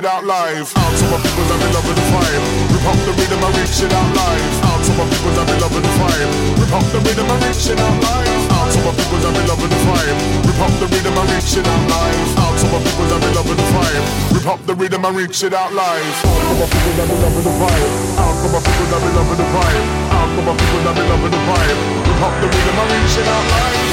it out live. Out to my people that be loving the vibe. Rip up the rhythm and reach it out live. Out to my people that be loving the vibe. Rip up the rhythm and reach it out live. Out to my people that be loving the vibe. Rip up the rhythm and reach it out live. Out to my people that be loving the vibe. Rip up the rhythm and reach it out live. Out to my people that be loving the vibe. Out to my people that be loving the vibe. Out to my people that be loving the vibe. Rip up the rhythm and reach it out live.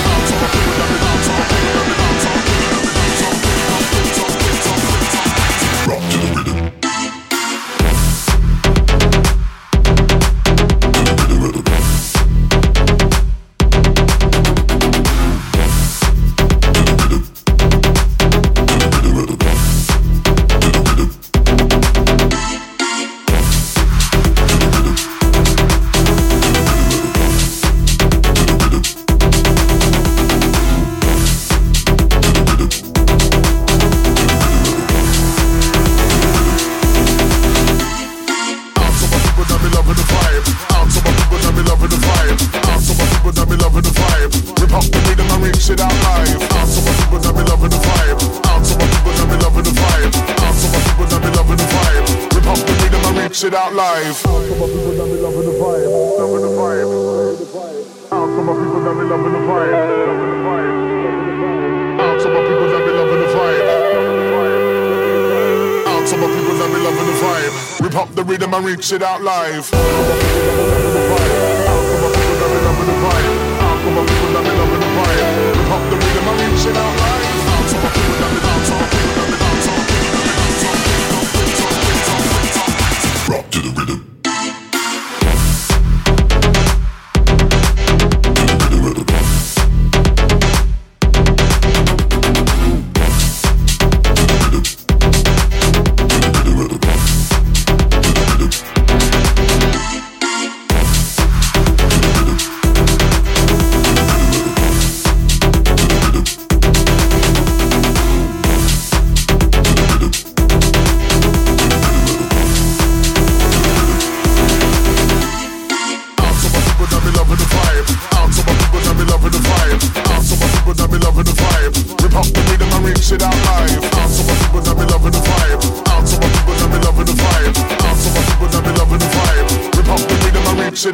It out live.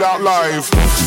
Out live.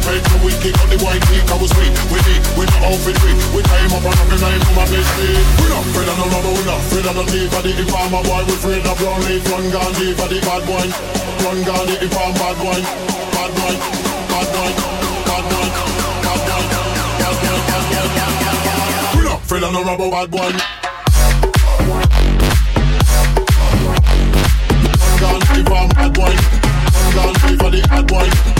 Need to we kick on the white I was weak, we deep, we no outfit weak We tie him up and up in line for my feet We not afraid of no robber, we not afraid of no thief For the informer boy We free the brown leaf Run deep for the bad boy Run gun the inform bad boy Bad boy, bad boy, bad boy Bad boy, bad boy, bad boy, We not afraid of no robber, bad boy boy. Gone for bad boy. Gone free for the bad boy.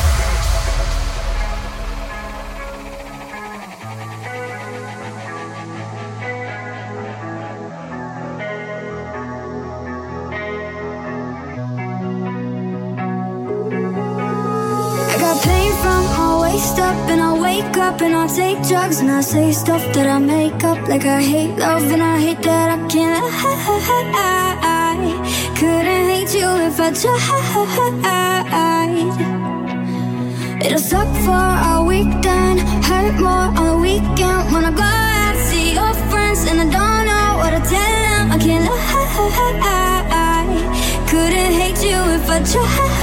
and I'll take drugs and I say stuff that I make up. Like I hate love and I hate that I can't I couldn't hate you if I tried. It'll suck for a weekend Hurt more on the weekend. When I go out see your friends And I don't know what to tell them I can't lie. Couldn't hate you if I tried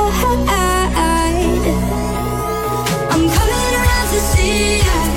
see us.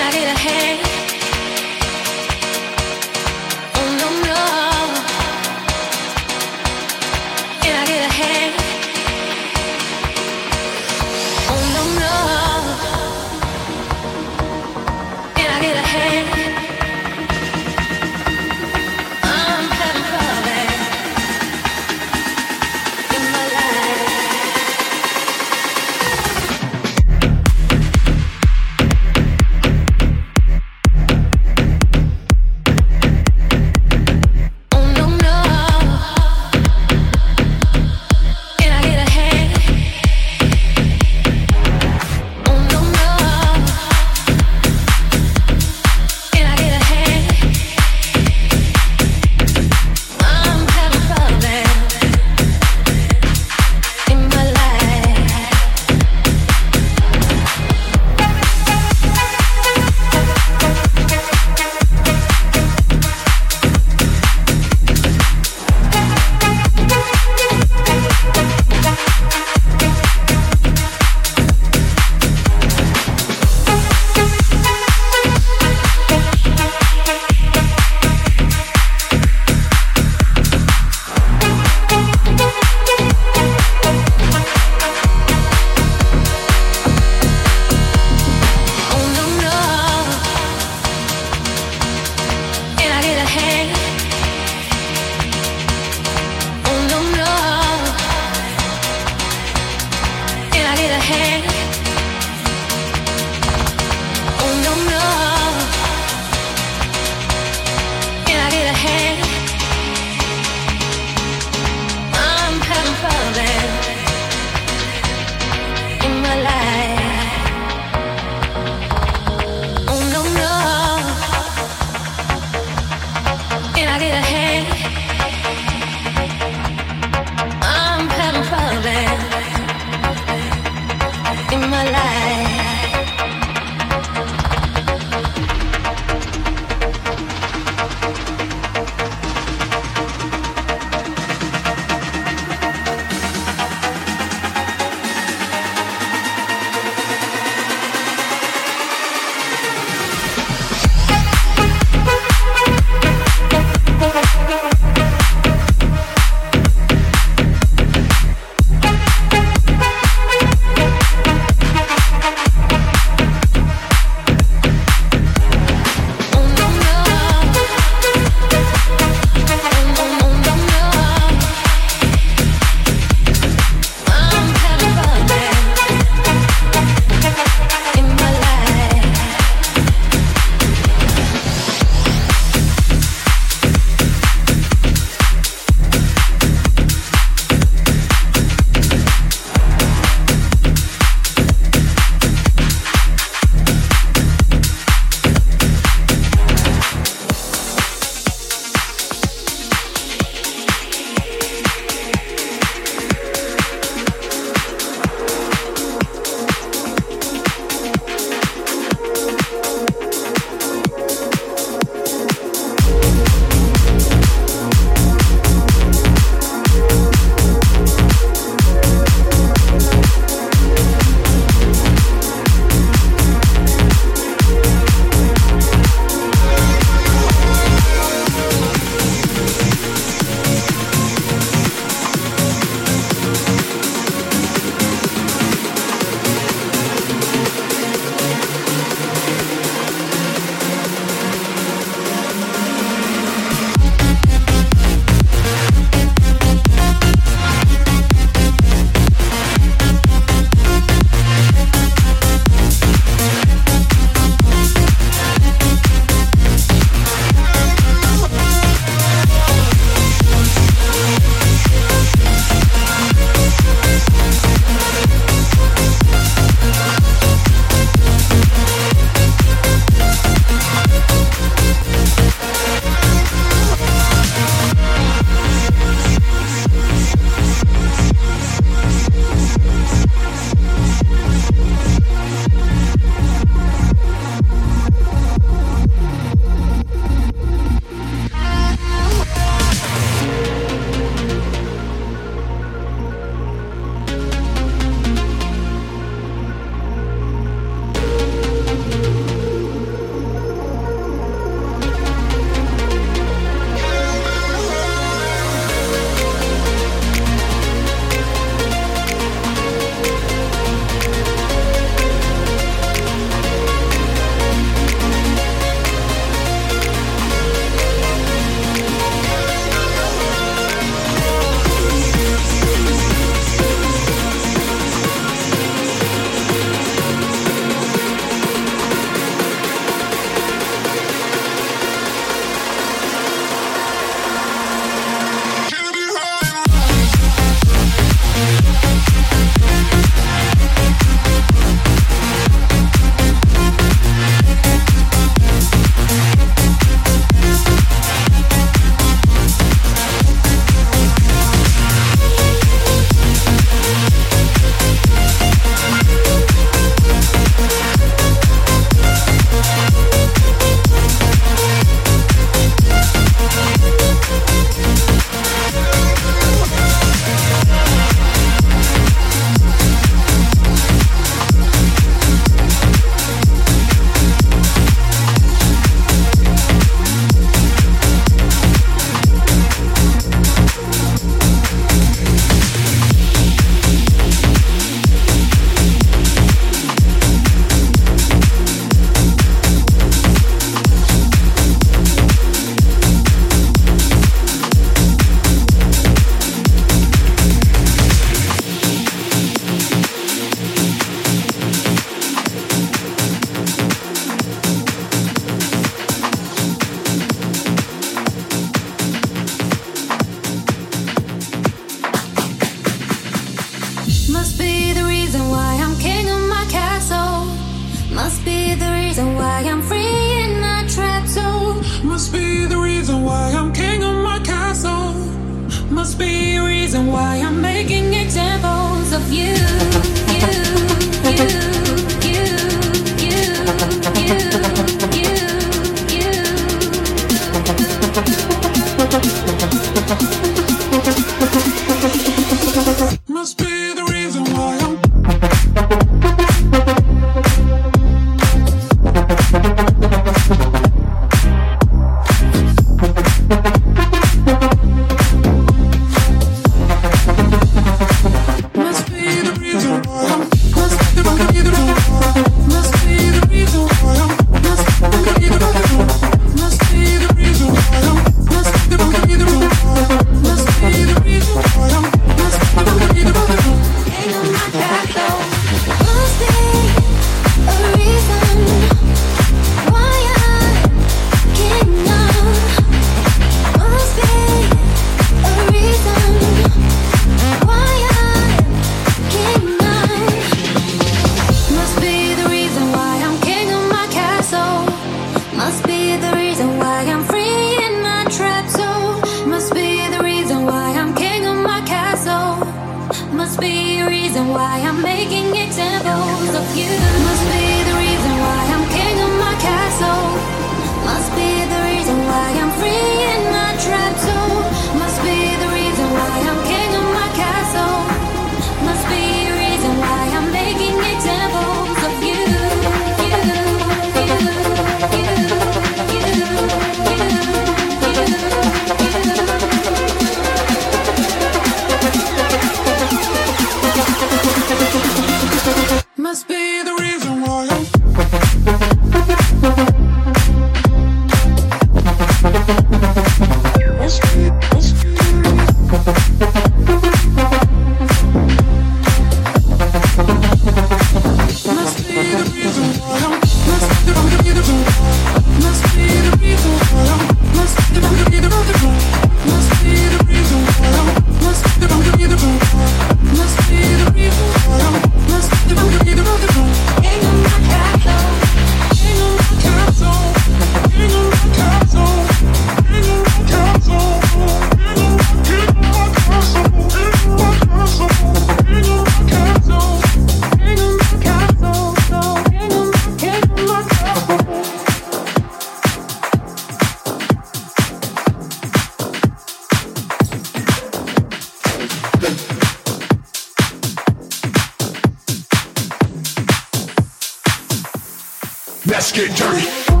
let's get dirty.